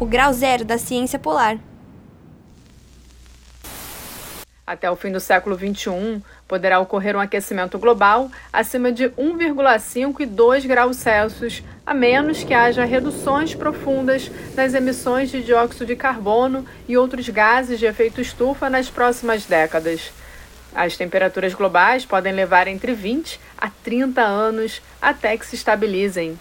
O grau zero da ciência polar. Até o fim do século XXI, poderá ocorrer um aquecimento global acima de 1,5 e 2 graus Celsius, a menos que haja reduções profundas nas emissões de dióxido de carbono e outros gases de efeito estufa nas próximas décadas. As temperaturas globais podem levar entre 20 a 30 anos até que se estabilizem.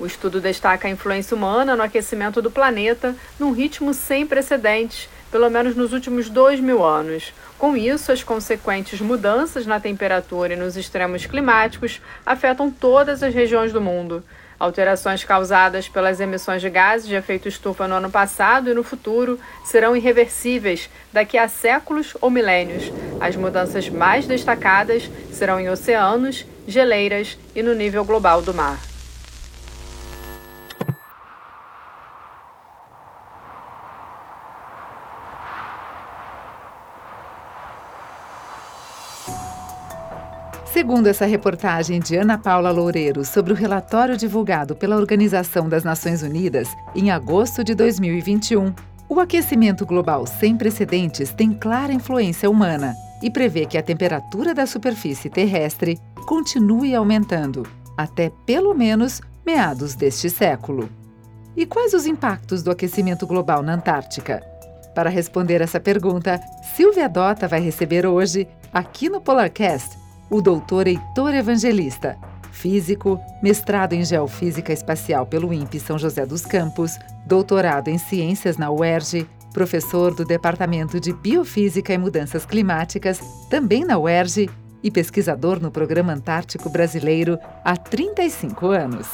O estudo destaca a influência humana no aquecimento do planeta num ritmo sem precedentes, pelo menos nos últimos dois mil anos. Com isso, as consequentes mudanças na temperatura e nos extremos climáticos afetam todas as regiões do mundo. Alterações causadas pelas emissões de gases de efeito estufa no ano passado e no futuro serão irreversíveis daqui a séculos ou milênios. As mudanças mais destacadas serão em oceanos, geleiras e no nível global do mar. Segundo essa reportagem de Ana Paula Loureiro sobre o relatório divulgado pela Organização das Nações Unidas em agosto de 2021, o aquecimento global sem precedentes tem clara influência humana e prevê que a temperatura da superfície terrestre continue aumentando até pelo menos meados deste século. E quais os impactos do aquecimento global na Antártica? Para responder essa pergunta, Silvia Dota vai receber hoje, aqui no Polarcast, o doutor Heitor Evangelista, físico, mestrado em Geofísica Espacial pelo INPE São José dos Campos, doutorado em Ciências na UERJ, professor do Departamento de Biofísica e Mudanças Climáticas, também na UERJ, e pesquisador no Programa Antártico Brasileiro há 35 anos.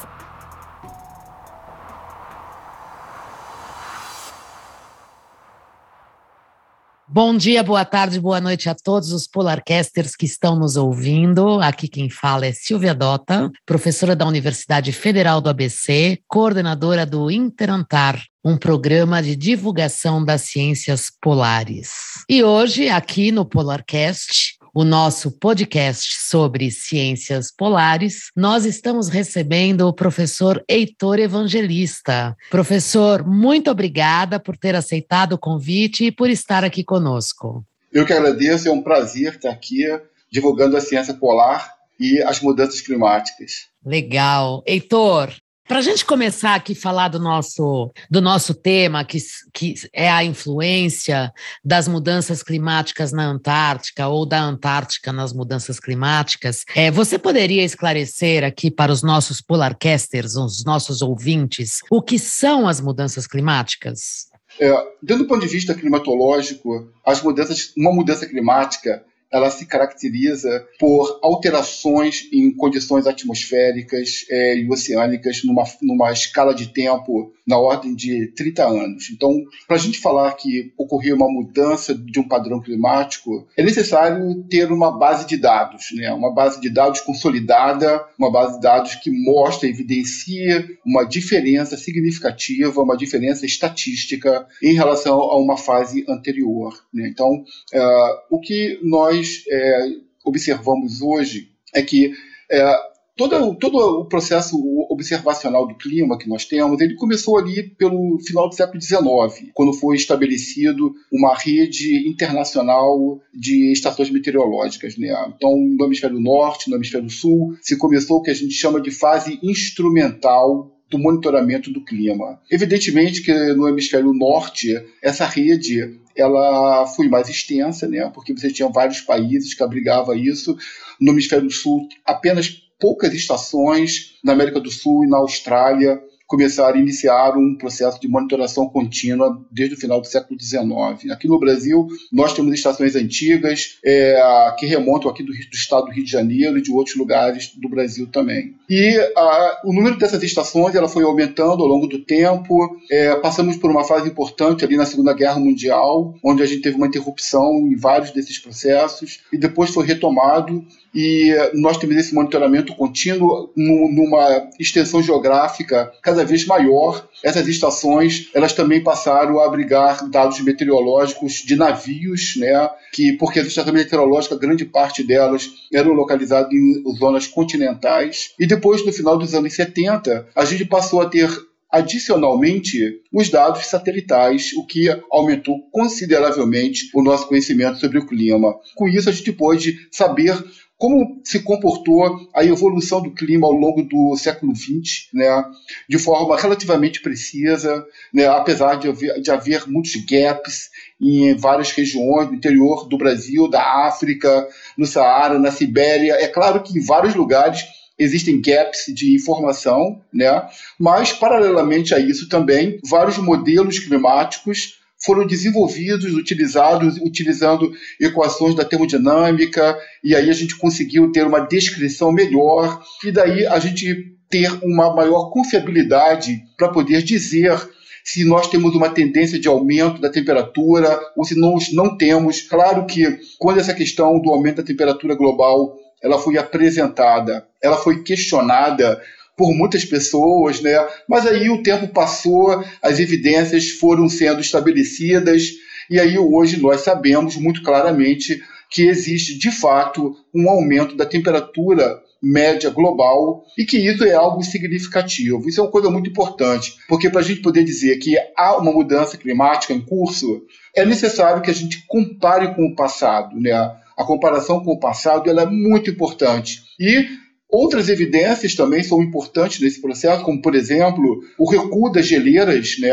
Bom dia, boa tarde, boa noite a todos os Polarcasters que estão nos ouvindo. Aqui quem fala é Silvia Dota, professora da Universidade Federal do ABC, coordenadora do Interantar, um programa de divulgação das ciências polares. E hoje, aqui no Polarcast, o nosso podcast sobre ciências polares, nós estamos recebendo o professor Heitor Evangelista. Professor, muito obrigada por ter aceitado o convite e por estar aqui conosco. Eu que agradeço, é um prazer estar aqui divulgando a ciência polar e as mudanças climáticas. Legal. Heitor, para a gente começar aqui a falar do nosso, do nosso tema, que, que é a influência das mudanças climáticas na Antártica ou da Antártica nas mudanças climáticas, é, você poderia esclarecer aqui para os nossos polarcasters, os nossos ouvintes, o que são as mudanças climáticas? É, do ponto de vista climatológico, as mudanças, uma mudança climática ela se caracteriza por alterações em condições atmosféricas é, e oceânicas numa, numa escala de tempo na ordem de 30 anos. Então, para a gente falar que ocorreu uma mudança de um padrão climático, é necessário ter uma base de dados, né? uma base de dados consolidada, uma base de dados que mostra, evidencia uma diferença significativa, uma diferença estatística em relação a uma fase anterior. Né? Então, uh, o que nós é, observamos hoje é que é, todo, todo o processo observacional do clima que nós temos, ele começou ali pelo final do século XIX, quando foi estabelecido uma rede internacional de estações meteorológicas. Né? Então, no hemisfério norte, no hemisfério sul, se começou o que a gente chama de fase instrumental do monitoramento do clima. Evidentemente que no hemisfério norte, essa rede ela foi mais extensa, né, porque você tinha vários países que abrigavam isso. No hemisfério sul, apenas poucas estações, na América do Sul e na Austrália, começaram a iniciar um processo de monitoração contínua desde o final do século XIX. Aqui no Brasil, nós temos estações antigas é, que remontam aqui do, do, estado do Rio de Janeiro e de outros lugares do Brasil também. E a, o número dessas estações ela foi aumentando ao longo do tempo. É, passamos por uma fase importante ali na Segunda Guerra Mundial, onde a gente teve uma interrupção em vários desses processos, e depois foi retomado e nós temos esse monitoramento contínuo numa extensão geográfica cada vez maior. Essas estações, elas também passaram a abrigar dados meteorológicos de navios, né, que porque as estações meteorológicas, grande parte delas eram localizadas em zonas continentais. E depois, no final dos anos 70, a gente passou a ter adicionalmente os dados satelitais, o que aumentou consideravelmente o nosso conhecimento sobre o clima. Com isso, a gente pôde saber como se comportou a evolução do clima ao longo do século XX, né, de forma relativamente precisa, né, apesar de haver, de haver muitos gaps em várias regiões do interior do Brasil, da África, no Saara, na Sibéria. É claro que em vários lugares existem gaps de informação, né? mas, paralelamente a isso também, vários modelos climáticos foram desenvolvidos, utilizados, utilizando equações da termodinâmica, e aí a gente conseguiu ter uma descrição melhor, e daí a gente ter uma maior confiabilidade para poder dizer se nós temos uma tendência de aumento da temperatura ou se nós não temos. Claro que quando essa questão do aumento da temperatura global ela foi apresentada, ela foi questionada por muitas pessoas, né? Mas aí o tempo passou, as evidências foram sendo estabelecidas e aí hoje nós sabemos muito claramente que existe de fato um aumento da temperatura média global e que isso é algo significativo. Isso é uma coisa muito importante, porque para a gente poder dizer que há uma mudança climática em curso, é necessário que a gente compare com o passado, né? A comparação com o passado ela é muito importante. E Outras evidências também são importantes nesse processo, como, por exemplo, o recuo das geleiras, né?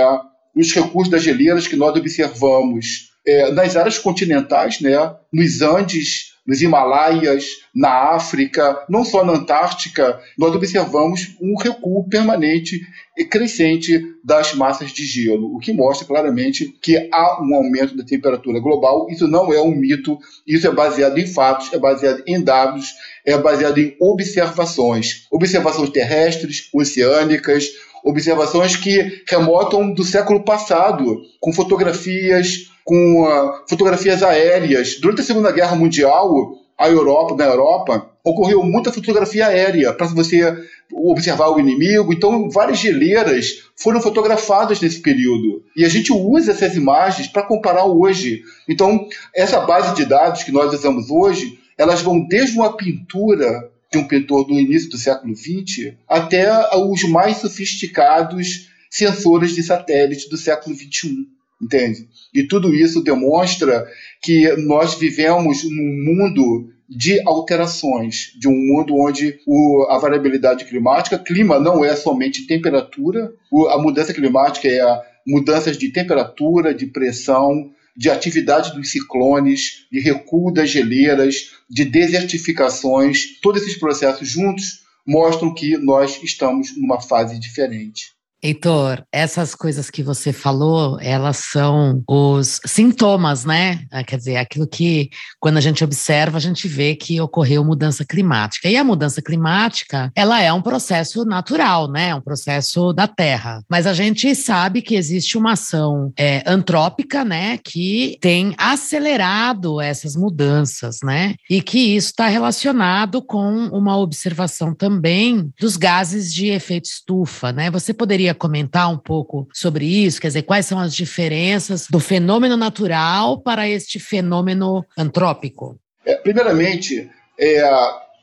os recuos das geleiras que nós observamos é, nas áreas continentais, né? nos Andes, nos Himalaias, na África, não só na Antártica, nós observamos um recuo permanente e crescente das massas de gelo, o que mostra claramente que há um aumento da temperatura global. Isso não é um mito, isso é baseado em fatos, é baseado em dados, é baseado em observações, observações terrestres, oceânicas, observações que remotam do século passado, com fotografias, com uh, fotografias aéreas. Durante a Segunda Guerra Mundial, a Europa, na Europa, ocorreu muita fotografia aérea para você observar o inimigo. Então, várias geleiras foram fotografadas nesse período. E a gente usa essas imagens para comparar hoje. Então, essa base de dados que nós usamos hoje, elas vão desde uma pintura de um pintor do início do século XX até os mais sofisticados sensores de satélite do século XXI entende? E tudo isso demonstra que nós vivemos num mundo de alterações, de um mundo onde o, a variabilidade climática, clima não é somente temperatura, o, a mudança climática é a mudanças de temperatura, de pressão, de atividade dos ciclones, de recuo das geleiras, de desertificações, todos esses processos juntos mostram que nós estamos numa fase diferente. Heitor, essas coisas que você falou, elas são os sintomas, né? Ah, quer dizer, aquilo que, quando a gente observa, a gente vê que ocorreu mudança climática. E a mudança climática, ela é um processo natural, né? É um processo da Terra. Mas a gente sabe que existe uma ação é, antrópica, né? Que tem acelerado essas mudanças, né? E que isso está relacionado com uma observação também dos gases de efeito estufa, né? Você poderia poderia comentar um pouco sobre isso? Quer dizer, quais são as diferenças do fenômeno natural para este fenômeno antrópico? É, primeiramente, é,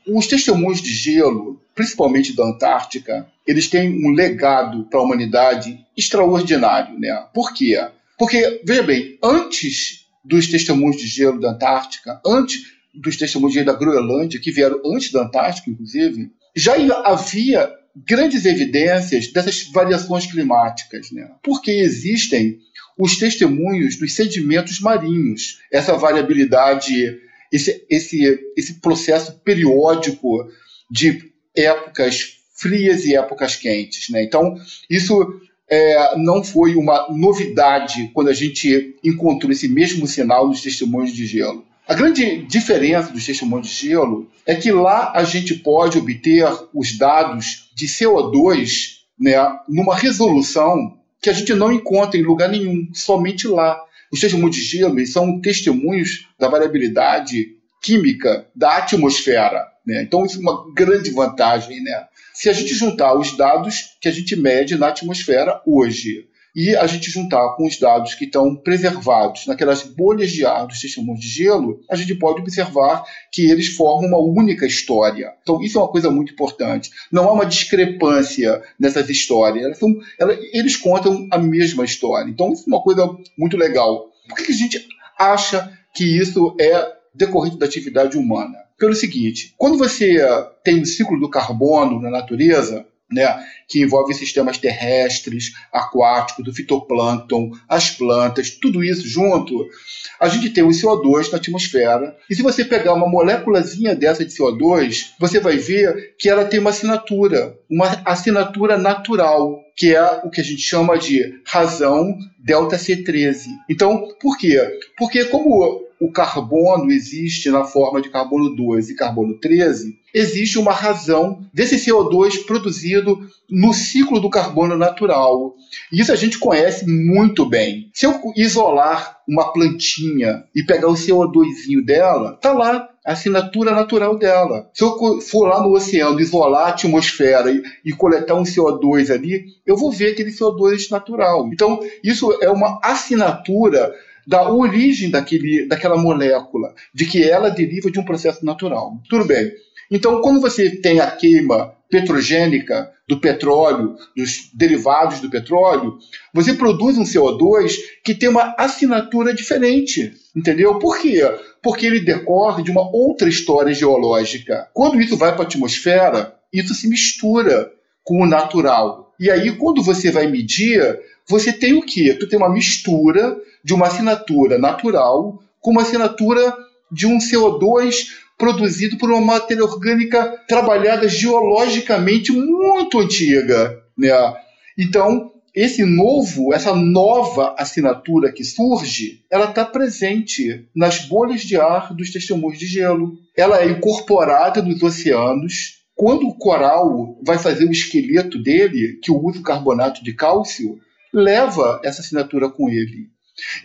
os testemunhos de gelo, principalmente da Antártica, eles têm um legado para a humanidade extraordinário. Né? Por quê? Porque, veja bem, antes dos testemunhos de gelo da Antártica, antes dos testemunhos da Groenlândia, que vieram antes da Antártica, inclusive, já havia grandes evidências dessas variações climáticas, né? porque existem os testemunhos dos sedimentos marinhos, essa variabilidade, esse, esse, esse processo periódico de épocas frias e épocas quentes. Né? Então, isso é, não foi uma novidade quando a gente encontrou esse mesmo sinal nos testemunhos de gelo. A grande diferença dos testemunhos de gelo é que lá a gente pode obter os dados de CO2 né, numa resolução que a gente não encontra em lugar nenhum, somente lá. Os testemunhos de gelo são testemunhos da variabilidade química da atmosfera. Né? Então, isso é uma grande vantagem. Né? Se a gente juntar os dados que a gente mede na atmosfera hoje e a gente juntar com os dados que estão preservados naquelas bolhas de ar dos testemunhos de gelo, a gente pode observar que eles formam uma única história. Então, isso é uma coisa muito importante. Não há uma discrepância nessas histórias. Elas são, elas, eles contam a mesma história. Então, isso é uma coisa muito legal. Por que a gente acha que isso é decorrente da atividade humana? Pelo seguinte, quando você tem o ciclo do carbono na natureza, né, que envolve sistemas terrestres, aquáticos, do fitoplâncton, as plantas, tudo isso junto, a gente tem o CO2 na atmosfera. E se você pegar uma moléculazinha dessa de CO2, você vai ver que ela tem uma assinatura, uma assinatura natural, que é o que a gente chama de razão delta C13. Então, por quê? Porque como o carbono existe na forma de carbono 2 e carbono 13, existe uma razão desse CO2 produzido no ciclo do carbono natural. Isso a gente conhece muito bem. Se eu isolar uma plantinha e pegar o CO2 dela, tá lá a assinatura natural dela. Se eu for lá no oceano, isolar a atmosfera e, e, coletar um CO2 ali, eu vou ver aquele CO2 natural. Então, isso é uma assinatura da origem daquele, daquela molécula, de que ela deriva de um processo natural. Tudo bem. Então, quando você tem a queima petrogênica do petróleo, dos derivados do petróleo, você produz um CO2 que tem uma assinatura diferente, entendeu? Por quê? Porque ele decorre de uma outra história geológica. Quando isso vai para a atmosfera, isso se mistura com o natural. E aí, quando você vai medir, você tem o quê? Tu tem uma mistura de uma assinatura natural com uma assinatura de um CO2 produzido por uma matéria orgânica trabalhada geologicamente muito antiga. Né? Então, esse novo, essa nova assinatura que surge, ela está presente nas bolhas de ar dos testemunhos de gelo. Ela é incorporada nos oceanos. Quando o coral vai fazer o esqueleto dele, que usa o carbonato de cálcio, leva essa assinatura com ele.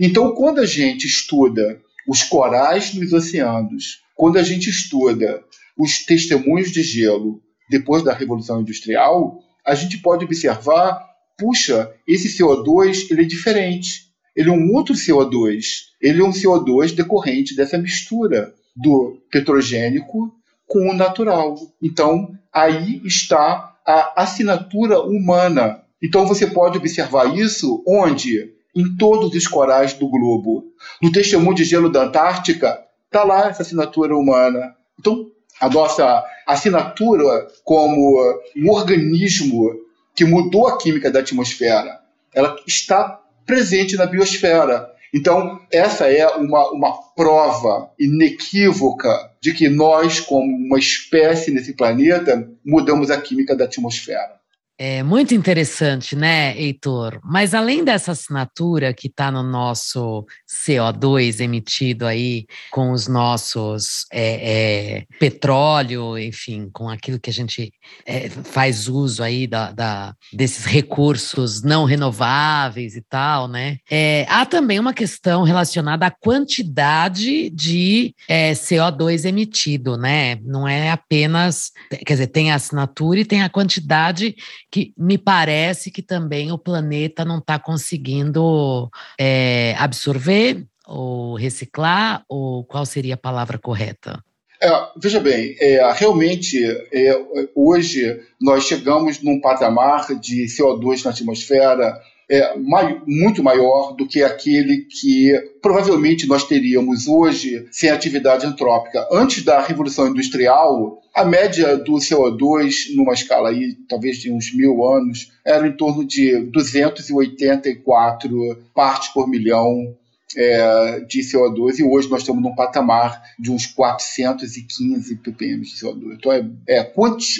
Então, quando a gente estuda os corais nos oceanos, quando a gente estuda os testemunhos de gelo depois da Revolução Industrial, a gente pode observar, puxa, esse CO2 ele é diferente. Ele é um outro CO2. Ele é um CO2 decorrente dessa mistura do petrogênico com o natural. Então, aí está a assinatura humana. Então, você pode observar isso onde? Em todos os corais do globo. No testemunho de gelo da Antártica, está lá essa assinatura humana. Então, a nossa assinatura como um organismo que mudou a química da atmosfera, ela está presente na biosfera. Então, essa é uma, uma prova inequívoca de que nós, como uma espécie nesse planeta, mudamos a química da atmosfera. É muito interessante, né, Heitor? Mas além dessa assinatura que está no nosso CO2 emitido aí com os nossos é, é, petróleo, enfim, com aquilo que a gente é, faz uso aí da, da, desses recursos não renováveis e tal, né? É, há também uma questão relacionada à quantidade de é, CO2 emitido, né? Não é apenas, quer dizer, tem a assinatura e tem a quantidade que me parece que também o planeta não está conseguindo é, absorver ou reciclar, ou qual seria a palavra correta? É, veja bem, é, realmente é, hoje nós chegamos num patamar de CO2 na atmosfera é, mai, muito maior do que aquele que provavelmente nós teríamos hoje sem atividade antrópica. Antes da Revolução Industrial, a média do CO2, numa escala aí, talvez de uns mil anos, era em torno de 284 partes por milhão é, de CO2 e hoje nós estamos num patamar de uns 415 ppm de CO2. Então, é, é,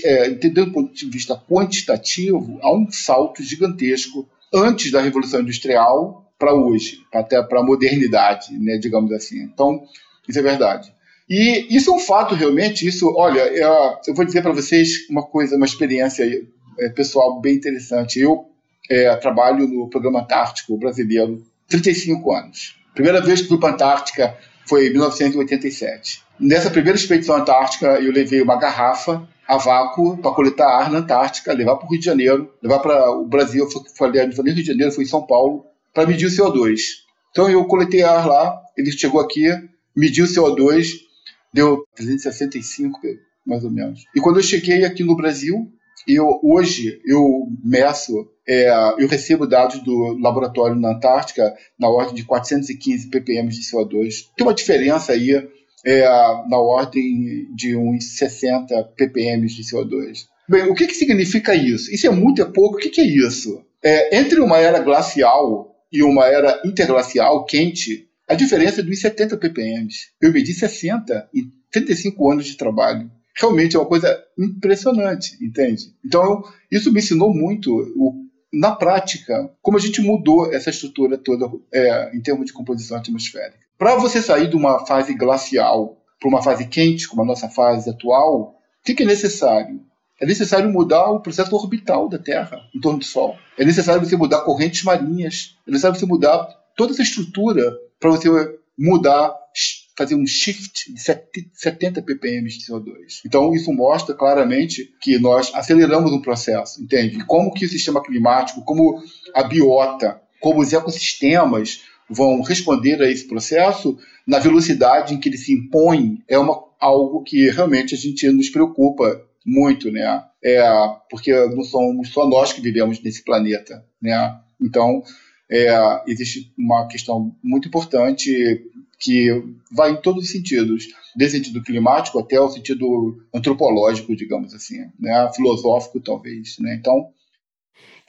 é, entendendo do ponto de vista quantitativo, há um salto gigantesco antes da Revolução Industrial para hoje, até para a modernidade, né, digamos assim. Então, isso é verdade. E isso é um fato realmente, isso, olha, eu, eu vou dizer para vocês uma coisa, uma experiência é, pessoal bem interessante. Eu é, trabalho no Programa Antártico Brasileiro 35 anos. Primeira vez que fui para a Antártica foi em 1987. Nessa primeira expedição antártica, eu levei uma garrafa a vácuo para coletar ar na Antártica, levar para o Rio de Janeiro, levar para o Brasil, eu falei, não foi nem Rio de Janeiro, foi em São Paulo, para medir o CO2. Então eu coletei ar lá, ele chegou aqui, mediu o CO2, deu 365, mais ou menos. E quando eu cheguei aqui no Brasil, eu hoje eu meço, é, eu recebo dados do laboratório na Antártica na ordem de 415 ppm de CO2. Tem uma diferença aí é, na ordem de uns 60 ppm de CO2. Bem, o que, que significa isso? Isso é muito, é pouco. O que, que é isso? É, entre uma era glacial e uma era interglacial quente, a diferença é de uns 70 ppm. Eu medi 60 em 35 anos de trabalho realmente é uma coisa impressionante, entende? Então, isso me ensinou muito, o, na prática, como a gente mudou essa estrutura toda é, em termos de composição atmosférica. Para você sair de uma fase glacial para uma fase quente, como a nossa fase atual, o que, é necessário? É necessário mudar o processo orbital da Terra em torno do Sol. É necessário você mudar correntes marinhas. É necessário você mudar toda essa estrutura para você mudar fazer um shift de 70 ppm de CO2. Então, isso mostra claramente que nós aceleramos um processo, entende? Como que o sistema climático, como a biota, como os ecossistemas vão responder a esse processo na velocidade em que ele se impõe é uma, algo que realmente a gente nos preocupa muito, né? É, porque não somos só nós que vivemos nesse planeta, né? Então, é, existe uma questão muito importante que vai em todos os sentidos, desde o sentido climático até o sentido antropológico, digamos assim, né? filosófico talvez. Né? Então,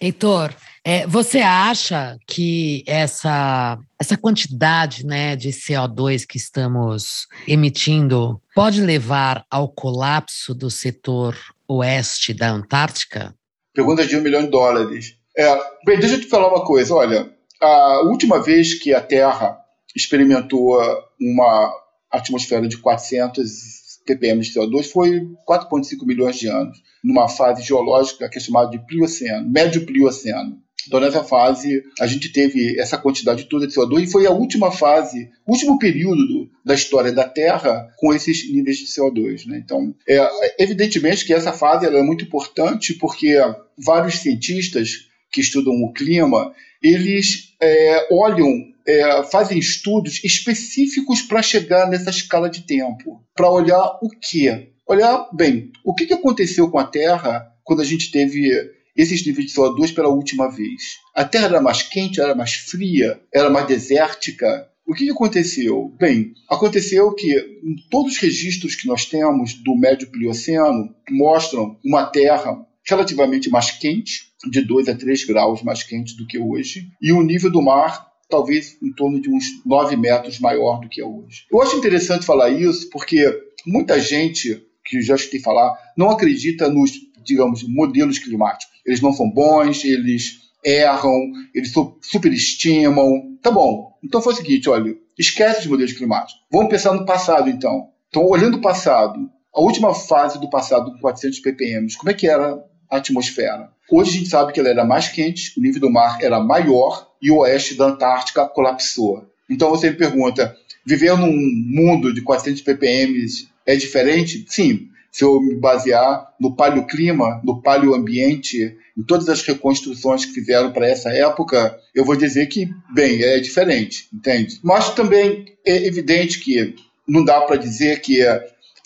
Heitor, é, você acha que essa, essa quantidade né, de CO2 que estamos emitindo pode levar ao colapso do setor oeste da Antártica? Pergunta de um milhão de dólares. É, bem, deixa eu te falar uma coisa. Olha, a última vez que a Terra experimentou uma atmosfera de 400 ppm de CO2 foi 4,5 milhões de anos, numa fase geológica que é chamada de Plioceno, médio Plioceno. Então, nessa fase, a gente teve essa quantidade toda de CO2 e foi a última fase, último período da história da Terra com esses níveis de CO2. Né? Então, é, evidentemente que essa fase é muito importante porque vários cientistas que estudam o clima, eles é, olham é, fazem estudos específicos para chegar nessa escala de tempo, para olhar o que? Olhar, bem, o que, que aconteceu com a Terra quando a gente teve esses níveis de CO2 pela última vez? A Terra era mais quente, era mais fria, era mais desértica? O que, aconteceu? Bem, aconteceu que todos os registros que nós temos do Médio Plioceno mostram uma Terra relativamente mais quente, de 2 a 3 graus mais quente do que hoje, e o nível do mar talvez em torno de uns 9 metros maior do que é hoje. Eu acho interessante falar isso porque muita gente que já escutei falar não acredita nos, digamos, modelos climáticos. Eles não são bons, eles erram, eles superestimam. Tá bom. Então foi o seguinte, olha, esquece os modelos climáticos. Vamos pensar no passado então. Então, olhando o passado, a última fase do passado com 400 ppm, como é que era atmosfera? Hoje a gente sabe que ela era mais quente, o nível do mar era maior e o oeste da Antártica colapsou. Então você me pergunta, viver num mundo de 400 ppm é diferente? Sim, se eu me basear no paleoclima, no paleoambiente, em todas as reconstruções que fizeram para essa época, eu vou dizer que, bem, é diferente, entende? Mas também é evidente que não dá para dizer que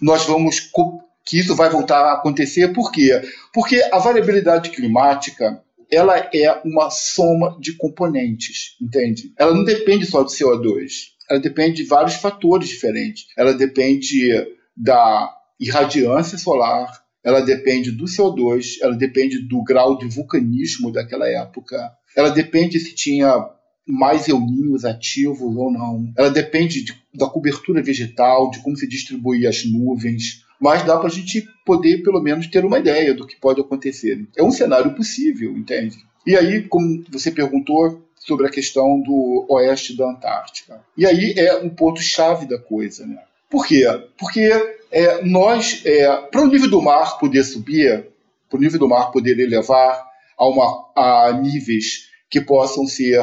nós vamos que isso vai voltar a acontecer. Por quê? Porque a variabilidade climática ela é uma soma de componentes, entende? Ela não depende só do CO2, ela depende de vários fatores diferentes. Ela depende da irradiância solar, ela depende do CO2, ela depende do grau de vulcanismo daquela época, ela depende se tinha mais euninhos ativos ou não, ela depende de, da cobertura vegetal, de como se distribui as nuvens, mas dá para a gente poder, pelo menos, ter uma ideia do que pode acontecer. É um cenário possível, entende? E aí, como você perguntou sobre a questão do oeste da Antártica. E aí é um ponto-chave da coisa, né? Por quê? Porque é, nós, é, para o nível do mar poder subir, para o nível do mar poder elevar a, uma, a níveis que possam ser,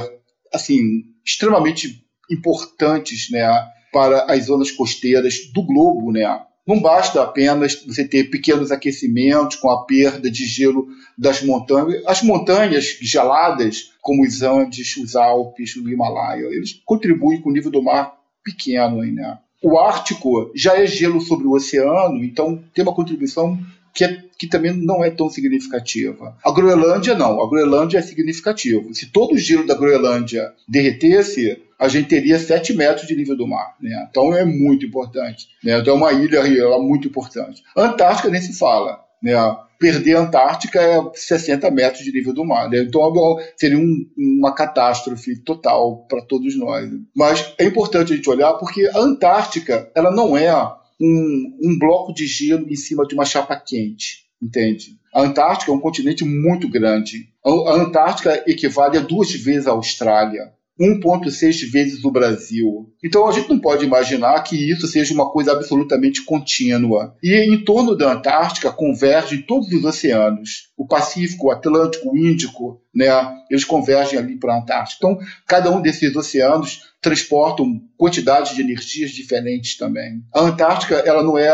assim, extremamente importantes, né, para as zonas costeiras do globo, né? Não basta apenas você ter pequenos aquecimentos com a perda de gelo das montanhas. As montanhas geladas, como os Andes, os Alpes, o Himalaia, eles contribuem com o nível do mar pequeno. Né? O Ártico já é gelo sobre o oceano, então tem uma contribuição que, é, que também não é tão significativa. A Groenlândia não, a Groenlândia é significativo. Se todo o gelo da Groenlândia derretesse, a gente teria 7 metros de nível do mar. Né? Então é muito importante. Né? Então é uma ilha ela, muito importante. Antártica nem se fala. Né? Perder a Antártica é 60 metros de nível do mar. Né? Então seria um, uma catástrofe total para todos nós. Mas é importante a gente olhar porque a Antártica ela não é um, um bloco de gelo em cima de uma chapa quente, entende? A Antártica é um continente muito grande. A Antártica equivale a duas vezes a Austrália. 1,6 vezes o Brasil. Então a gente não pode imaginar que isso seja uma coisa absolutamente contínua. E em torno da Antártica convergem todos os oceanos: o Pacífico, o Atlântico, o Índico, né? Eles convergem ali para a Antártica. Então cada um desses oceanos transportam quantidades de energias diferentes também. A Antártica ela não é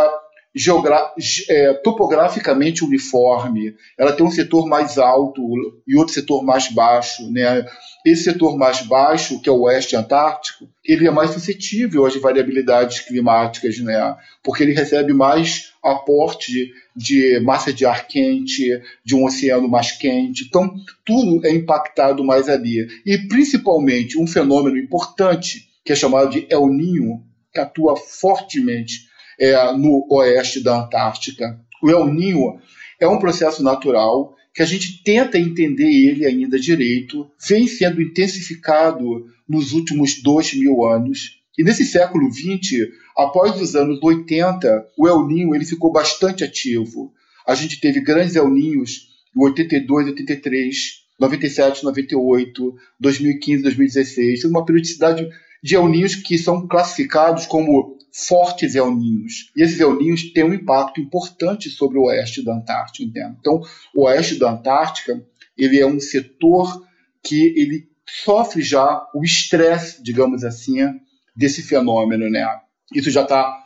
é, topograficamente uniforme. Ela tem um setor mais alto e outro setor mais baixo. Né? Esse setor mais baixo, que é o oeste antártico, ele é mais suscetível às variabilidades climáticas, né? porque ele recebe mais aporte de massa de ar quente, de um oceano mais quente. Então, tudo é impactado mais ali. E, principalmente, um fenômeno importante, que é chamado de El Ninho, que atua fortemente é, no oeste da Antártica. O El é um processo natural que a gente tenta entender ele ainda direito, vem sendo intensificado nos últimos dois mil anos. E nesse século XX, após os anos 80, o El ele ficou bastante ativo. A gente teve grandes El em 82, 83, 97, 98, 2015, 2016. Uma periodicidade de El que são classificados como fortes El Ninhos. E esses El Ninhos têm um impacto importante sobre o oeste da Antártica. Entende? Então, o oeste da Antártica ele é um setor que ele sofre já o estresse, digamos assim, desse fenômeno. Né? Isso já está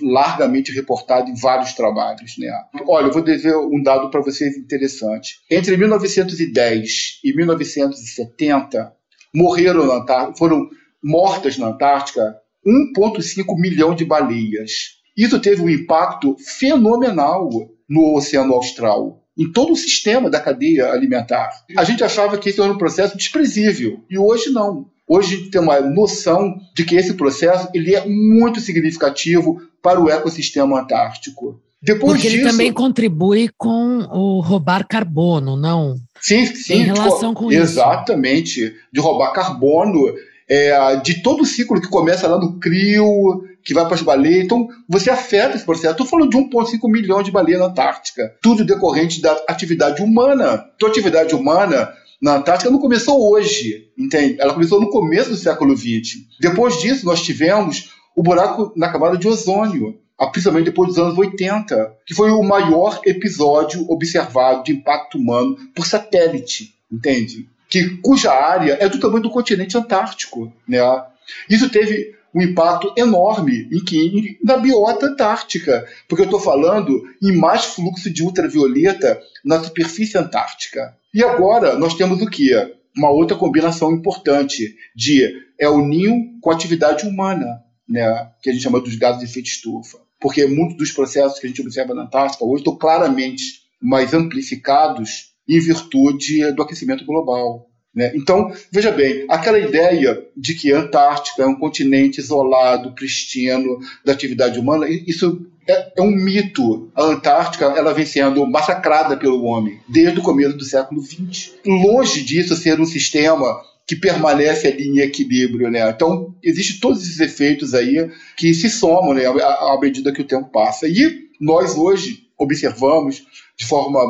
largamente reportado em vários trabalhos. Né? Olha, eu vou dizer um dado para vocês interessante. Entre 1910 e 1970, morreram na Antártica, foram mortas na Antártica 1,5 milhão de baleias. Isso teve um impacto fenomenal no Oceano Austral, em todo o sistema da cadeia alimentar. A gente achava que esse era um processo desprezível, e hoje não. Hoje a gente tem uma noção de que esse processo ele é muito significativo para o ecossistema antártico. Depois Porque disso, ele também contribui com o roubar carbono, não? Sim, sim. Em relação com exatamente, isso. Exatamente. De roubar carbono é, de todo o ciclo que começa lá no crio, que vai para as baleias. Então, você afeta esse processo. Estou falando de 1,5 milhão de baleias na Antártica. Tudo decorrente da atividade humana. Então, a atividade humana na Antártica não começou hoje, entende? Ela começou no começo do século XX. Depois disso, nós tivemos o buraco na camada de ozônio, principalmente depois dos anos 80, que foi o maior episódio observado de impacto humano por satélite, entende? Que, cuja área é do tamanho do continente antártico. Né? Isso teve um impacto enorme em que, na biota antártica, porque eu estou falando em mais fluxo de ultravioleta na superfície antártica. E agora nós temos o que? Uma outra combinação importante de El Ninho com atividade humana, né? que a gente chama dos gases de efeito estufa. Porque muitos dos processos que a gente observa na Antártica hoje estão claramente mais amplificados em virtude do aquecimento global. Né? Então, veja bem, aquela ideia de que a Antártica é um continente isolado, pristino, da atividade humana, isso é, é, um mito. A Antártica ela vem sendo massacrada pelo homem desde o começo do século XX. Longe disso ser um sistema que permanece ali em equilíbrio, né? Então, existem todos esses efeitos aí que se somam né, à medida que o tempo passa. E nós hoje observamos de forma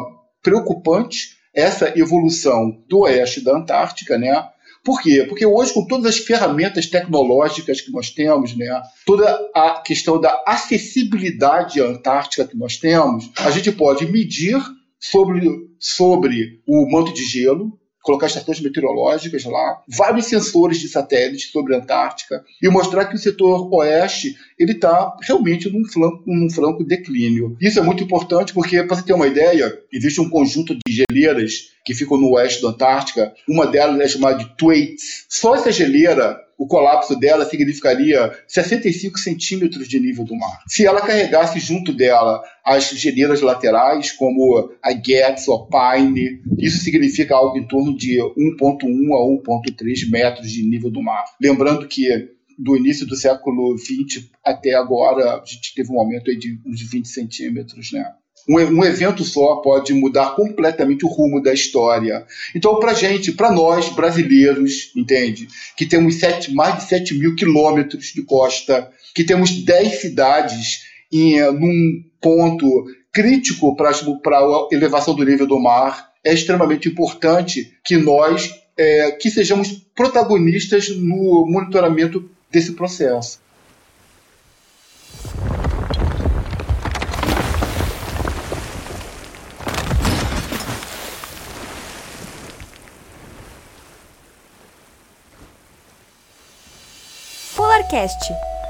preocupante essa evolução do oeste da Antártica, né? Por quê? Porque hoje, com todas as ferramentas tecnológicas que nós temos, né, toda a questão da acessibilidade Antártica que nós temos, a gente pode medir sobre, sobre o manto de gelo, colocar estações meteorológicas lá, vários sensores de satélite sobre a Antártica e mostrar que o setor oeste ele está realmente num flanco, num flanco declínio. Isso é muito importante porque, para você ter uma ideia, existe um conjunto de geleiras que ficam no oeste da Antártica. Uma delas é chamada de Thwaites. Só essa geleira o colapso dela significaria 65 centímetros de nível do mar. Se ela carregasse junto dela as geleiras laterais, como a Getz ou a Pine, isso significa algo em torno de 1,1 a 1,3 metros de nível do mar. Lembrando que do início do século XX até agora, a gente teve um aumento de uns 20 centímetros, né? Um, evento só pode mudar completamente o rumo da história. Então, para gente, para nós brasileiros, entende? Que temos sete, mais de 7 mil quilômetros de costa, que temos 10 cidades em num ponto crítico para a elevação do nível do mar, é extremamente importante que nós é, que sejamos protagonistas no monitoramento desse processo.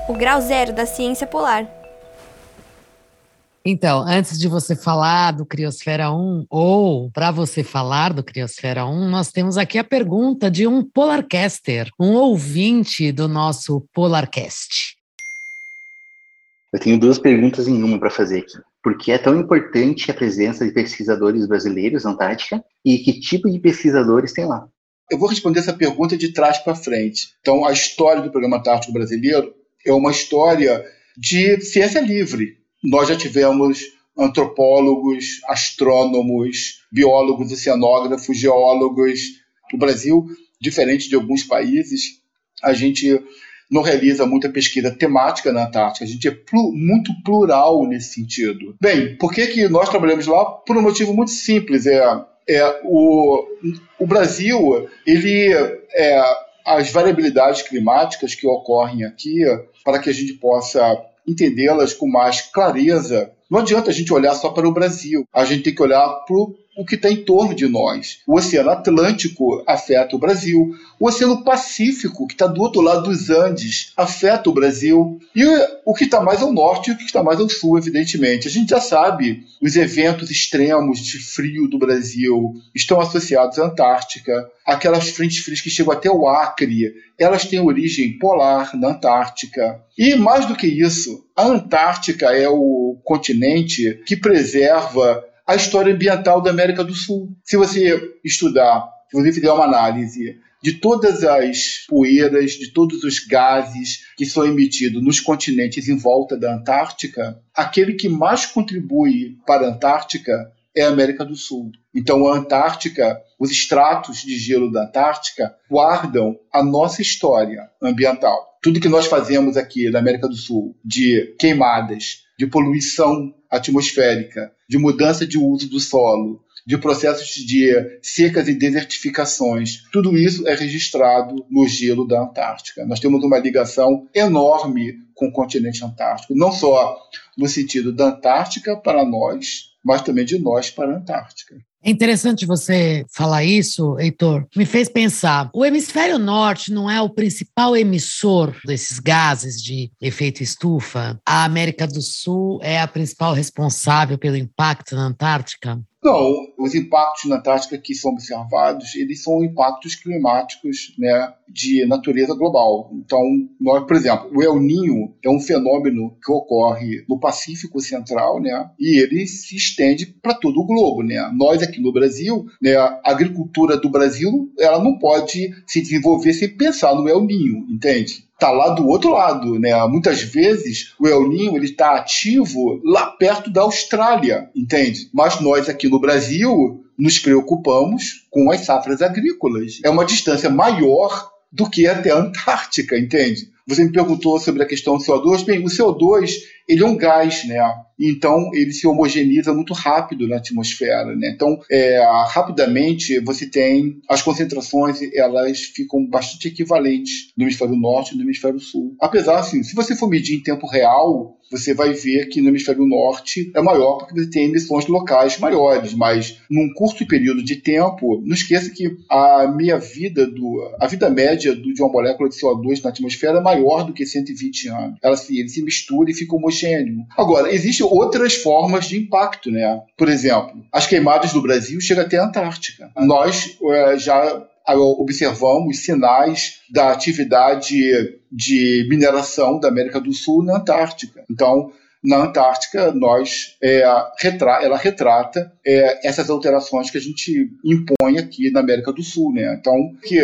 O grau zero da ciência polar. Então, antes de você falar do Criosfera 1, ou para você falar do Criosfera 1, nós temos aqui a pergunta de um Polarcaster, um ouvinte do nosso Polarcast. Eu tenho duas perguntas em uma para fazer aqui. Por que é tão importante a presença de pesquisadores brasileiros na Antártica e que tipo de pesquisadores tem lá? Eu vou responder essa pergunta de trás para frente. Então, a história do Programa Antártico Brasileiro é uma história de ciência livre. Nós já tivemos antropólogos, astrônomos, biólogos, oceanógrafos, geólogos. O Brasil, diferente de alguns países, a gente não realiza muita pesquisa temática na Antártica. A gente é plu muito plural nesse sentido. Bem, por que, que nós trabalhamos lá? Por um motivo muito simples. É, é o, o Brasil, ele é, as variabilidades climáticas que ocorrem aqui, para que a gente possa entendê-las com mais clareza. Não adianta a gente olhar só para o Brasil, a gente tem que olhar para o que está em torno de nós. O Oceano Atlântico afeta o Brasil, o Oceano Pacífico, que está do outro lado dos Andes, afeta o Brasil, e o que está mais ao norte e o que está mais ao sul, evidentemente. A gente já sabe, os eventos extremos de frio do Brasil estão associados à Antártica, aquelas frentes frias que chegam até o Acre, elas têm origem polar na Antártica. E mais do que isso, a Antártica é o continente que preserva a história ambiental da América do Sul. Se você estudar, se você fizer uma análise de todas as poeiras, de todos os gases que são emitidos nos continentes em volta da Antártica, aquele que mais contribui para a Antártica é a América do Sul. Então, a Antártica, os estratos de gelo da Antártica guardam a nossa história ambiental. Tudo que nós fazemos aqui na América do Sul, de queimadas, de poluição atmosférica, de mudança de uso do solo, de processos de secas e desertificações. Tudo isso é registrado no gelo da Antártica. Nós temos uma ligação enorme com o continente antártico, não só no sentido da Antártica para nós, mas também de nós para a Antártica. É interessante você falar isso, Heitor. Me fez pensar: o hemisfério norte não é o principal emissor desses gases de efeito estufa? A América do Sul é a principal responsável pelo impacto na Antártica? Não, os impactos na Antártica que são observados, eles são impactos climáticos né, de natureza global. Então, nós, por exemplo, o El Ninho é um fenômeno que ocorre no Pacífico Central, né, e ele se estende para todo o globo. Né. Nós aqui no Brasil, né, a agricultura do Brasil, ela não pode se desenvolver sem pensar no El Ninho, entende? Está lá do outro lado, né? Muitas vezes o El Ninho ele está ativo lá perto da Austrália, entende? Mas nós aqui no Brasil nos preocupamos com as safras agrícolas. É uma distância maior do que até a Antártica, entende? Você me perguntou sobre a questão do CO2. Bem, o CO2 ele é um gás, né? Então ele se homogeneiza muito rápido na atmosfera, né? Então é, rapidamente você tem as concentrações, elas ficam bastante equivalentes no hemisfério norte e no hemisfério sul. Apesar assim, se você for medir em tempo real, você vai ver que no hemisfério norte é maior porque você tem emissões locais maiores, mas num curto período de tempo, não esqueça que a meia vida do a vida média do, de uma molécula de CO2 na atmosfera é maior do que 120 anos. Ela se, ele se mistura e fica homogêneo. Agora, existem outras formas de impacto, né? Por exemplo, as queimadas do Brasil chegam até a Antártica. Nós é, já observamos sinais da atividade de mineração da América do Sul na Antártica. Então, na Antártica, nós é, retra ela retrata é, essas alterações que a gente impõe aqui na América do Sul. Né? Então, que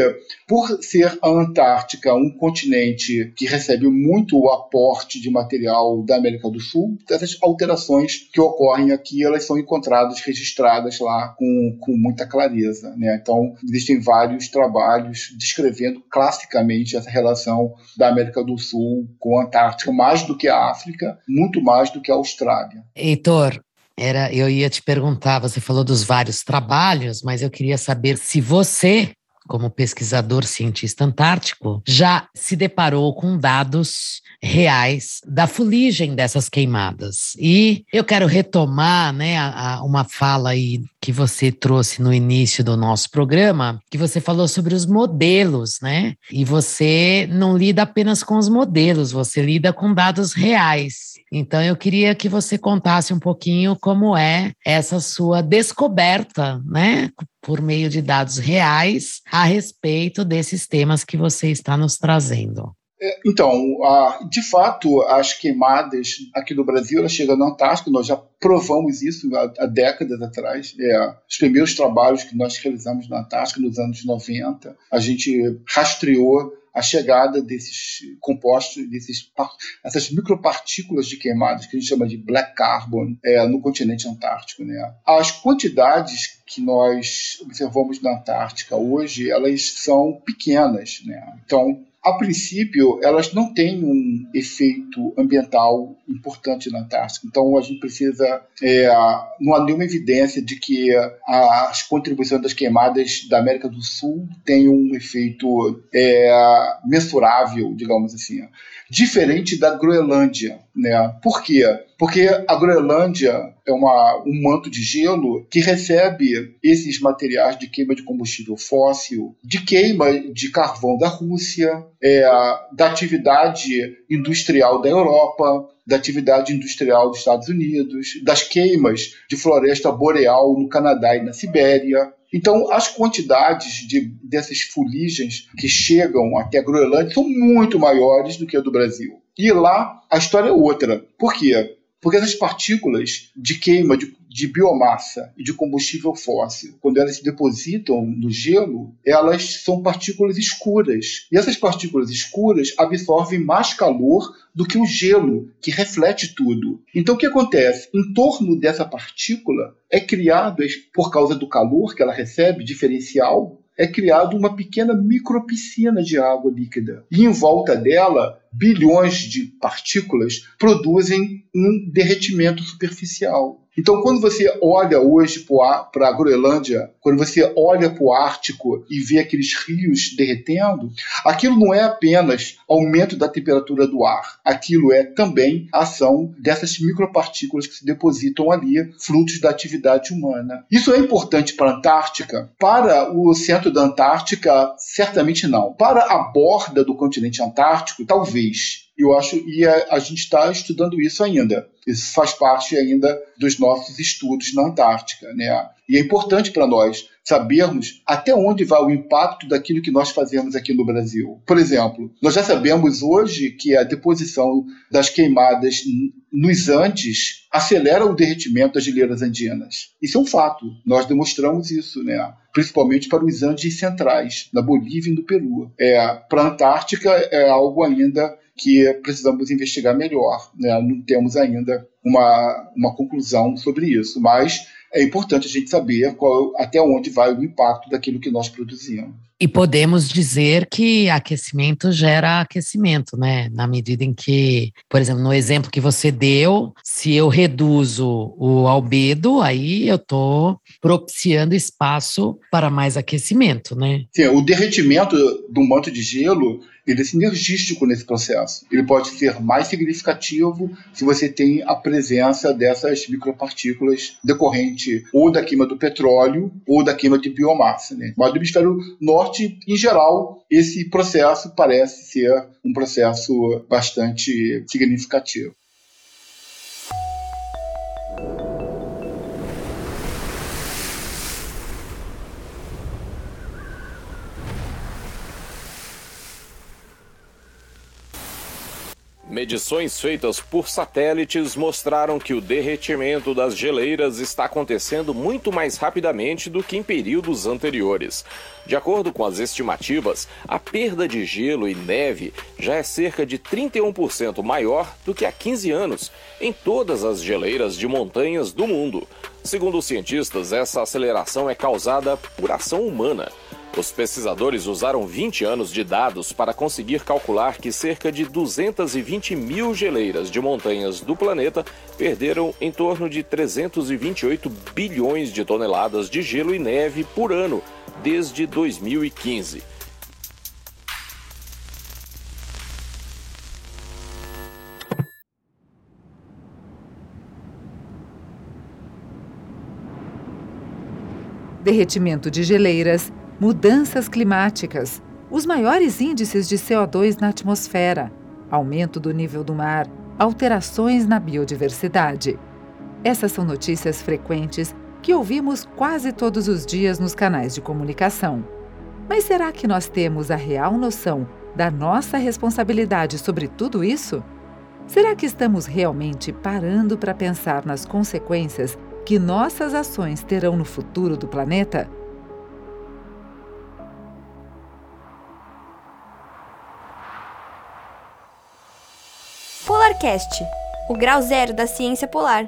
por ser a Antártica um continente que recebe muito o aporte de material da América do Sul, essas alterações que ocorrem aqui, elas são encontradas, registradas lá com, com muita clareza. Né? Então, existem vários trabalhos descrevendo classicamente essa relação da América do Sul com a Antártica, mais do que a África, muito mais do que a Austrália. Heitor, era, eu ia te perguntar, você falou dos vários trabalhos, mas eu queria saber se você, como pesquisador cientista antártico, já se deparou com dados reais da fuligem dessas queimadas. E eu quero retomar né, a, a uma fala aí que você trouxe no início do nosso programa, que você falou sobre os modelos, né? E você não lida apenas com os modelos, você lida com dados reais. Então eu queria que você contasse um pouquinho como é essa sua descoberta, né, por meio de dados reais a respeito desses temas que você está nos trazendo. É, então, de fato, as queimadas aqui no Brasil elas chegam na Antártica, nós já provamos isso há, décadas atrás. É, os primeiros trabalhos que nós realizamos na Antártica, nos anos 90, a gente rastreou a chegada desses compostos, desses, essas micropartículas de queimadas, que a gente chama de black carbon, é, no continente antártico. Né? As quantidades que nós observamos na Antártica hoje, elas são pequenas. Né? Então, a princípio, elas não têm um efeito ambiental importante na Antártica. Então, a gente precisa. É, não há nenhuma evidência de que as contribuições das queimadas da América do Sul têm um efeito é, mensurável, digamos assim. Diferente da Groenlândia. Né? Por quê? Porque a Groenlândia é uma, um manto de gelo que recebe esses materiais de queima de combustível fóssil, de queima de carvão da Rússia, é, da atividade industrial da Europa, da atividade industrial dos Estados Unidos, das queimas de floresta boreal no Canadá e na Sibéria. Então, as quantidades de, dessas fuligens que chegam até a Groenlândia são muito maiores do que a do Brasil. E lá a história é outra. Por quê? Porque essas partículas de queima de, de, biomassa e de combustível fóssil, quando elas se depositam no gelo, elas são partículas escuras. E essas partículas escuras absorvem mais calor do que o gelo, que reflete tudo. Então o que acontece? Em torno dessa partícula é criado, por causa do calor que ela recebe, diferencial, é criado uma pequena micropiscina de água líquida. E em volta dela, bilhões de partículas produzem um derretimento superficial. Então, quando você olha hoje para a Groenlândia, quando você olha para o Ártico e vê aqueles rios derretendo, aquilo não é apenas aumento da temperatura do ar, aquilo é também a ação dessas micropartículas que se depositam ali, frutos da atividade humana. Isso é importante para a Antártica? Para o centro da Antártica, certamente não. Para a borda do continente antártico, talvez eu acho, e a, a gente está estudando isso ainda. Isso faz parte ainda dos nossos estudos na Antártica. Né? E é importante para nós sabermos até onde vai o impacto daquilo que nós fazemos aqui no Brasil. Por exemplo, nós já sabemos hoje que a deposição das queimadas nos Andes acelera o derretimento das geleiras andinas. Isso é um fato. Nós demonstramos isso, né? principalmente para os Andes centrais, na Bolívia e no Peru. É, para a Antártica é algo ainda que precisamos investigar melhor. Né? Não temos ainda uma, uma conclusão sobre isso, mas é importante a gente saber qual, até onde vai o impacto daquilo que nós produzimos. E podemos dizer que aquecimento gera aquecimento, né? Na medida em que, por exemplo, no exemplo que você deu, se eu reduzo o albedo, aí eu estou propiciando espaço para mais aquecimento, né? Sim, o derretimento do manto de gelo ele é sinergístico nesse processo. Ele pode ser mais significativo se você tem a presença dessas micropartículas decorrente ou da queima do petróleo ou da queima de biomassa. Né? Mas no hemisfério norte, em geral, esse processo parece ser um processo bastante significativo. Medições feitas por satélites mostraram que o derretimento das geleiras está acontecendo muito mais rapidamente do que em períodos anteriores. De acordo com as estimativas, a perda de gelo e neve já é cerca de 31% maior do que há 15 anos em todas as geleiras de montanhas do mundo. Segundo os cientistas, essa aceleração é causada por ação humana. Os pesquisadores usaram 20 anos de dados para conseguir calcular que cerca de 220 mil geleiras de montanhas do planeta perderam em torno de 328 bilhões de toneladas de gelo e neve por ano desde 2015. Derretimento de geleiras mudanças climáticas, os maiores índices de CO2 na atmosfera, aumento do nível do mar, alterações na biodiversidade. Essas são notícias frequentes que ouvimos quase todos os dias nos canais de comunicação. Mas será que nós temos a real noção da nossa responsabilidade sobre tudo isso? Será que estamos realmente parando para pensar nas consequências que nossas ações terão no futuro do planeta? Polarcast, o grau zero da ciência polar.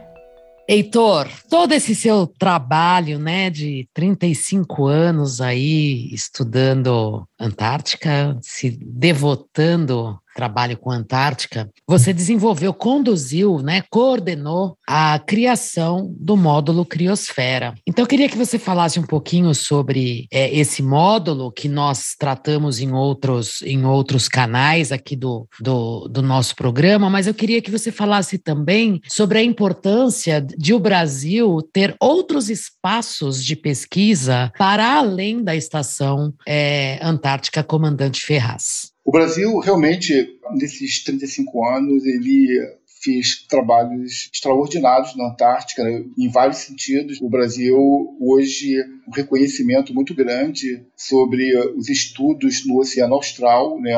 Heitor, todo esse seu trabalho, né, de 35 anos aí estudando Antártica, se devotando trabalho com a Antártica, você desenvolveu, conduziu, né, coordenou a criação do módulo Criosfera. Então, eu queria que você falasse um pouquinho sobre é, esse módulo que nós tratamos em outros, em outros canais aqui do, do, do nosso programa, mas eu queria que você falasse também sobre a importância de o Brasil ter outros espaços de pesquisa para além da estação é, Antártica Comandante Ferraz. O Brasil realmente, nesses 35 anos, ele fez trabalhos extraordinários na Antártica, né, em vários sentidos. O Brasil, hoje, um reconhecimento muito grande sobre os estudos no Oceano Austral. Né?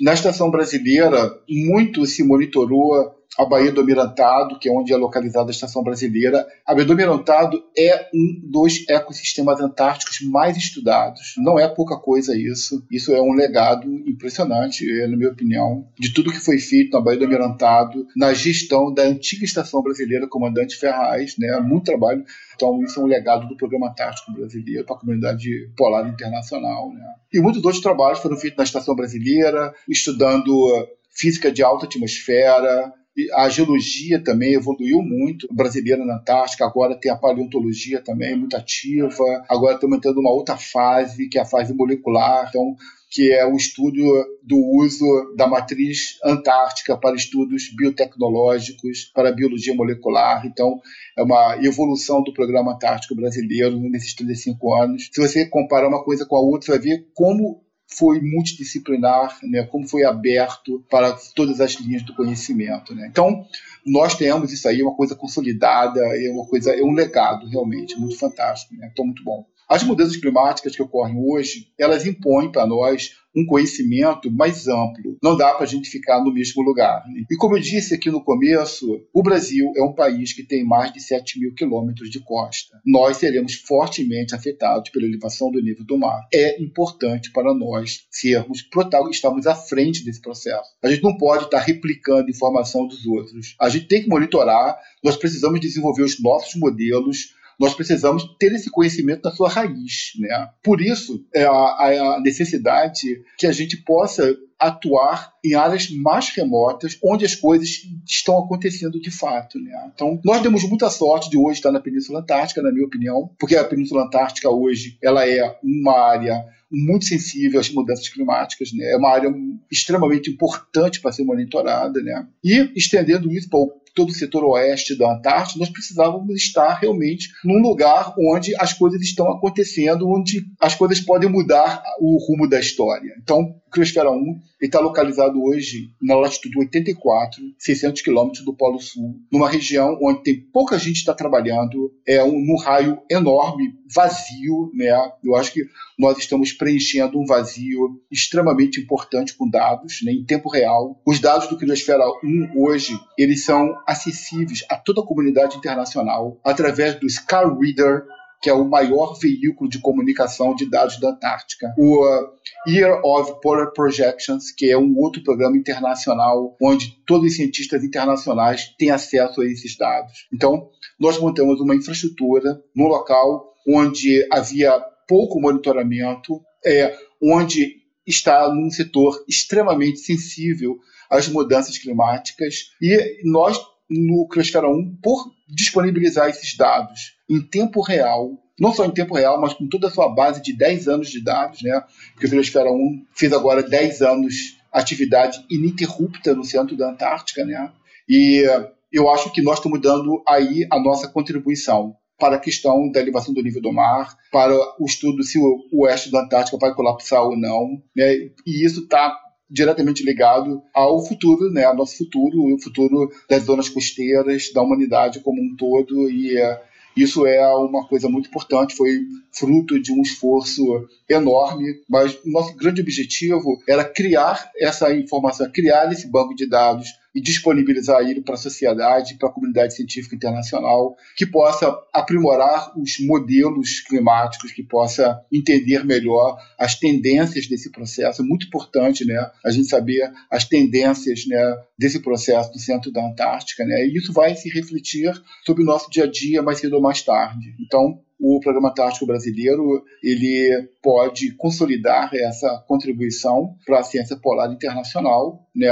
Na estação brasileira, muito se monitorou a Baía do Almirantado, que é onde é localizada a estação brasileira. A Baía do Almirantado é um dos ecossistemas antárticos mais estudados. Não é pouca coisa isso. Isso é um legado impressionante, é, na minha opinião, de tudo que foi feito na Baía do Almirantado, na gestão da antiga estação brasileira, comandante Ferraz, né? Muito trabalho. Então, isso é um legado do Programa Antártico Brasileiro para a comunidade polar internacional. Né? E muitos outros trabalhos foram feitos na Estação Brasileira, estudando física de alta atmosfera, a geologia também evoluiu muito, brasileira na Antártica, agora tem a paleontologia também muito ativa, agora estamos entrando numa outra fase, que é a fase molecular, então que é o estudo do uso da matriz antártica para estudos biotecnológicos, para biologia molecular. Então, é uma evolução do programa antártico brasileiro nesses 35 anos. Se você comparar uma coisa com a outra, você vai ver como foi multidisciplinar, né, como foi aberto para todas as linhas do conhecimento. Né. Então, nós temos isso aí, uma coisa consolidada, é uma coisa, é um legado realmente muito fantástico, né, então muito bom. As mudanças climáticas que ocorrem hoje, elas impõem para nós um conhecimento mais amplo. Não dá para a gente ficar no mesmo lugar. Né? E como eu disse aqui no começo, o Brasil é um país que tem mais de 7 mil quilômetros de costa. Nós seremos fortemente afetados pela elevação do nível do mar. É importante para nós sermos protagonistas, estarmos à frente desse processo. A gente não pode estar replicando informação dos outros. A gente tem que monitorar, nós precisamos desenvolver os nossos modelos nós precisamos ter esse conhecimento na sua raiz. Né? Por isso, é a, a necessidade que a gente possa atuar em áreas mais remotas, onde as coisas estão acontecendo de fato. Né? Então, nós demos muita sorte de hoje estar na Península Antártica, na minha opinião, porque a Península Antártica hoje ela é uma área muito sensível às mudanças climáticas, né? é uma área extremamente importante para ser monitorada. Né? E estendendo isso para o todo o setor oeste da Antártida, nós precisávamos estar realmente num lugar onde as coisas estão acontecendo, onde as coisas podem mudar o rumo da história. Então, Criosfera 1 está localizado hoje na latitude 84, 600 quilômetros do Polo Sul, numa região onde tem pouca gente está trabalhando, é um, num raio enorme, vazio, né? Eu acho que nós estamos preenchendo um vazio extremamente importante com dados, né, em tempo real. Os dados do Criosfera 1 hoje, eles são acessíveis a toda a comunidade internacional através do Scar Reader, que é o maior veículo de comunicação de dados da Antártica. O uh, Year of Polar Projections, que é um outro programa internacional onde todos os cientistas internacionais têm acesso a esses dados. Então, nós montamos uma infraestrutura no local onde havia pouco monitoramento, é, onde está num setor extremamente sensível às mudanças climáticas e nós no Criosfera 1 por disponibilizar esses dados em tempo real, não só em tempo real, mas com toda a sua base de 10 anos de dados, né? Porque o Criosfera 1 fez agora 10 anos atividade ininterrupta no centro da Antártica, né? E eu acho que nós estamos dando aí a nossa contribuição para a questão da elevação do nível do mar, para o estudo se o oeste da Antártica vai colapsar ou não, né? e isso está diretamente ligado ao futuro, né, ao nosso futuro, o futuro das zonas costeiras, da humanidade como um todo, e é, isso é uma coisa muito importante, foi fruto de um esforço enorme, mas o nosso grande objetivo era criar essa informação, criar esse banco de dados e disponibilizar ele para a sociedade, para a comunidade científica internacional, que possa aprimorar os modelos climáticos, que possa entender melhor as tendências desse processo. É muito importante, né, a gente saber as tendências, né, desse processo do centro da Antártica, né, e isso vai se refletir sobre o nosso dia a dia mais cedo ou mais tarde. Então, o Programa Antártico Brasileiro ele pode consolidar essa contribuição para a ciência polar internacional. Né?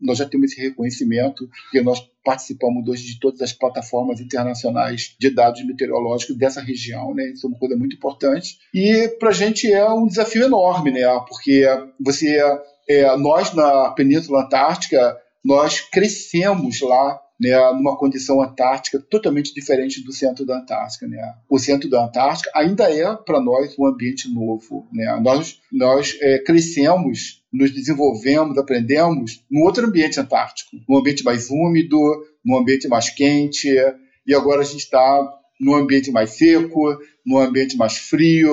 Nós já temos esse reconhecimento, porque nós participamos hoje de todas as plataformas internacionais de dados meteorológicos dessa região. Né? Isso é uma coisa muito importante. E para a gente é um desafio enorme, né? porque você, é, nós na Península Antártica, nós crescemos lá né, numa condição antártica totalmente diferente do centro da Antártica. Né? O centro da Antártica ainda é para nós um ambiente novo. Né? Nós, nós é, crescemos, nos desenvolvemos, aprendemos num outro ambiente antártico, num ambiente mais úmido, num ambiente mais quente, e agora a gente está num ambiente mais seco, num ambiente mais frio,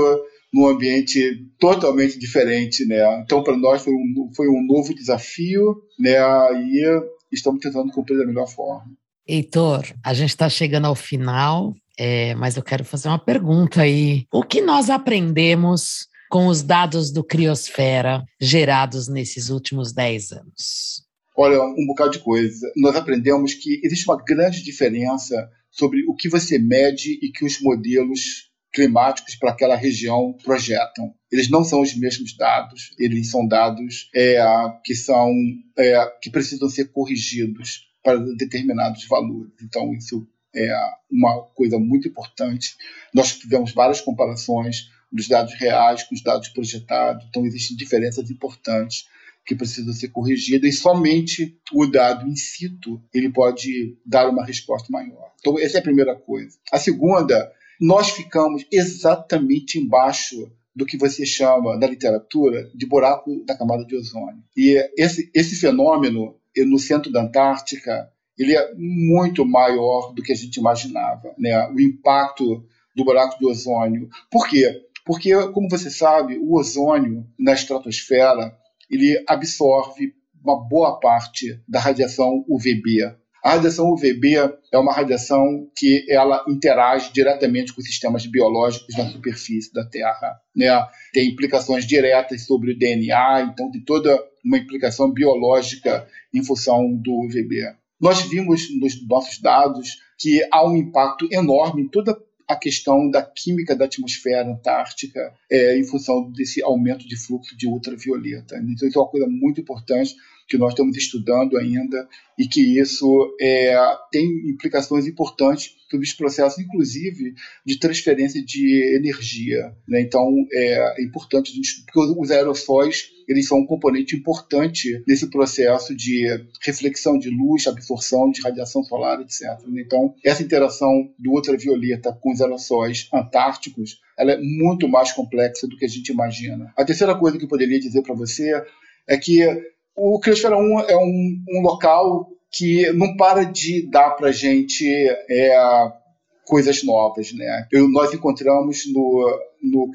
num ambiente totalmente diferente, né? Então, para nós foi um, foi um novo desafio, né? E estamos tentando cumprir da melhor forma. Heitor, a gente está chegando ao final, é, mas eu quero fazer uma pergunta aí. O que nós aprendemos com os dados do Criosfera gerados nesses últimos 10 anos? Olha, um bocado de coisa. Nós aprendemos que existe uma grande diferença sobre o que você mede e que os modelos climáticos para aquela região projetam. Eles não são os mesmos dados, eles são dados é, que são é, que precisam ser corrigidos para determinados valores. Então isso é uma coisa muito importante. Nós fizemos várias comparações dos dados reais com os dados projetados. Então existem diferenças importantes que precisam ser corrigidas e somente o dado in situ ele pode dar uma resposta maior. Então essa é a primeira coisa. A segunda nós ficamos exatamente embaixo do que você chama na literatura de buraco da camada de ozônio. E esse, esse fenômeno no centro da Antártica ele é muito maior do que a gente imaginava, né? O impacto do buraco de ozônio. Por quê? Porque, como você sabe, o ozônio na estratosfera ele absorve uma boa parte da radiação UVB, a radiação UVB é uma radiação que ela interage diretamente com sistemas biológicos na superfície da Terra. Né? Tem implicações diretas sobre o DNA, então tem toda uma implicação biológica em função do UVB. Nós vimos nos nossos dados que há um impacto enorme em toda a questão da química da atmosfera antártica é, em função desse aumento de fluxo de ultravioleta. Então, isso é uma coisa muito importante que nós estamos estudando ainda e que isso é, tem implicações importantes sobre os processos, inclusive de transferência de energia. Né? Então, é, importante, porque os aerossóis eles são um componente importante nesse processo de reflexão de luz, absorção de radiação solar, etc. Então, essa interação do ultravioleta com os aerossóis antárticos ela é muito mais complexa do que a gente imagina. A terceira coisa que eu poderia dizer para você é que o Criosfera 1 é um, um local que não para de dar para gente é, coisas novas, né? Eu, nós encontramos no, no,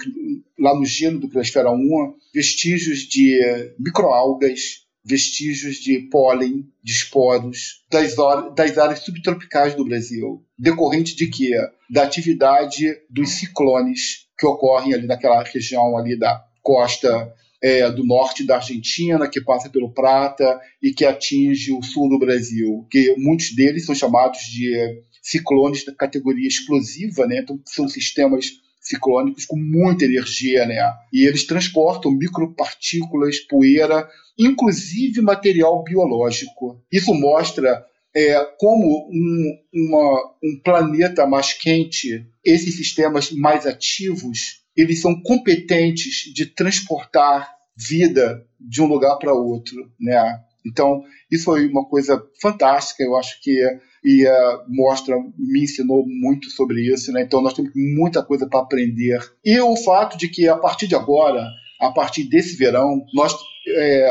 lá no gelo do Criosfera 1 vestígios de microalgas, vestígios de pólen, de esporos, das, das áreas subtropicais do Brasil, decorrente de quê? Da atividade dos ciclones que ocorrem ali naquela região ali da costa é, do norte da Argentina, que passa pelo Prata e que atinge o sul do Brasil, que muitos deles são chamados de ciclones da categoria explosiva, né? Então são sistemas ciclônicos com muita energia, né? E eles transportam micropartículas, poeira, inclusive material biológico. Isso mostra é, como um, uma, um planeta mais quente, esses sistemas mais ativos, eles são competentes de transportar vida de um lugar para outro, né? Então, isso foi uma coisa fantástica, eu acho que e uh, mostra, me ensinou muito sobre isso, né? Então nós temos muita coisa para aprender. E o fato de que a partir de agora, a partir desse verão, nós é,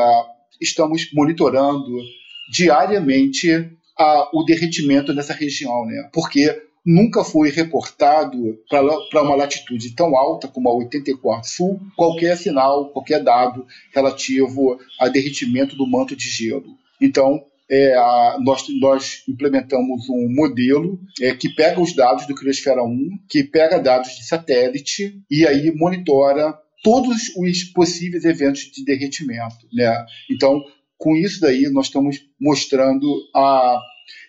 estamos monitorando diariamente a, o derretimento nessa região, né? Porque nunca foi reportado para uma latitude tão alta como a 84 Sul qualquer sinal, qualquer dado relativo a derretimento do manto de gelo. Então, é, a, nós, nós, implementamos um modelo é, que pega os dados do Criosfera 1, que pega dados de satélite e aí monitora todos os possíveis eventos de derretimento. Né? Então, com isso daí, nós estamos mostrando a,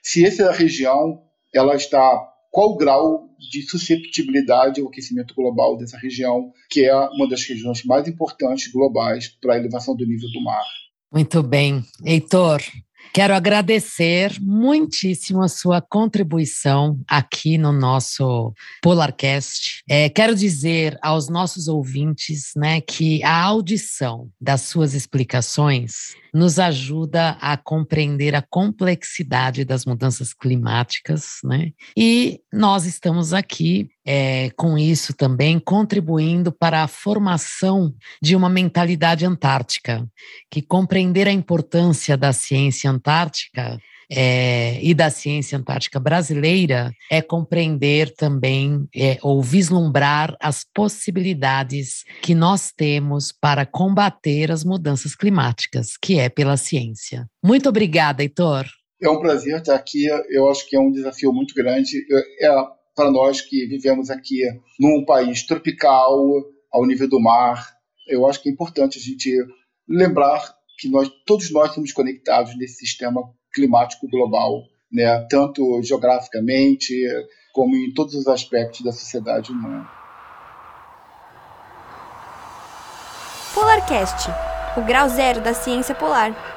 se essa região ela está qual o grau de susceptibilidade ao aquecimento global dessa região, que é uma das regiões mais importantes globais para a elevação do nível do mar. Muito bem. Heitor, Quero agradecer muitíssimo a sua contribuição aqui no nosso Polarcast. É, quero dizer aos nossos ouvintes né, que a audição das suas explicações nos ajuda a compreender a complexidade das mudanças climáticas, né? E nós estamos aqui é, com isso também contribuindo para a formação de uma mentalidade antártica, que compreender a importância da ciência antártica é, e da ciência antártica brasileira é compreender também é, ou vislumbrar as possibilidades que nós temos para combater as mudanças climáticas, que é pela ciência. Muito obrigada, Heitor. É um prazer estar aqui. Eu acho que é um desafio muito grande. É para nós que vivemos aqui num país tropical, ao nível do mar. Eu acho que é importante a gente lembrar que nós todos nós somos conectados nesse sistema climático global, né? tanto geograficamente como em todos os aspectos da sociedade humana. Polarcast, o grau zero da ciência polar.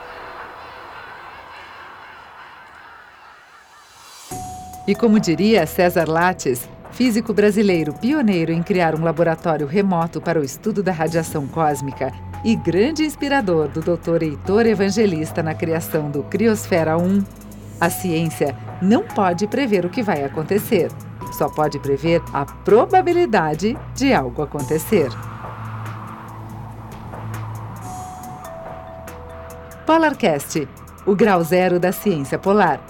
E como diria César Lattes, físico brasileiro pioneiro em criar um laboratório remoto para o estudo da radiação cósmica e grande inspirador do Dr. Heitor Evangelista na criação do Criosfera 1, a ciência não pode prever o que vai acontecer, só pode prever a probabilidade de algo acontecer. Polarcast, o grau zero da ciência polar.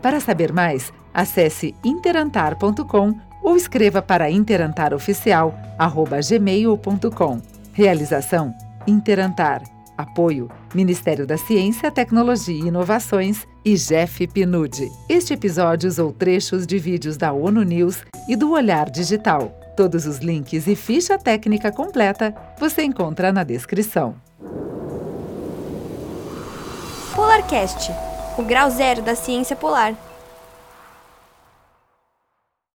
Para saber mais, acesse interantar.com ou escreva para interantaroficial@gmail.com. Realização Interantar. Apoio: Ministério da Ciência, Tecnologia e Inovações e Jeff Pinude. Este episódio usou trechos de vídeos da ONU News e do Olhar Digital. Todos os links e ficha técnica completa você encontra na descrição. Polarcast o grau zero da ciência polar.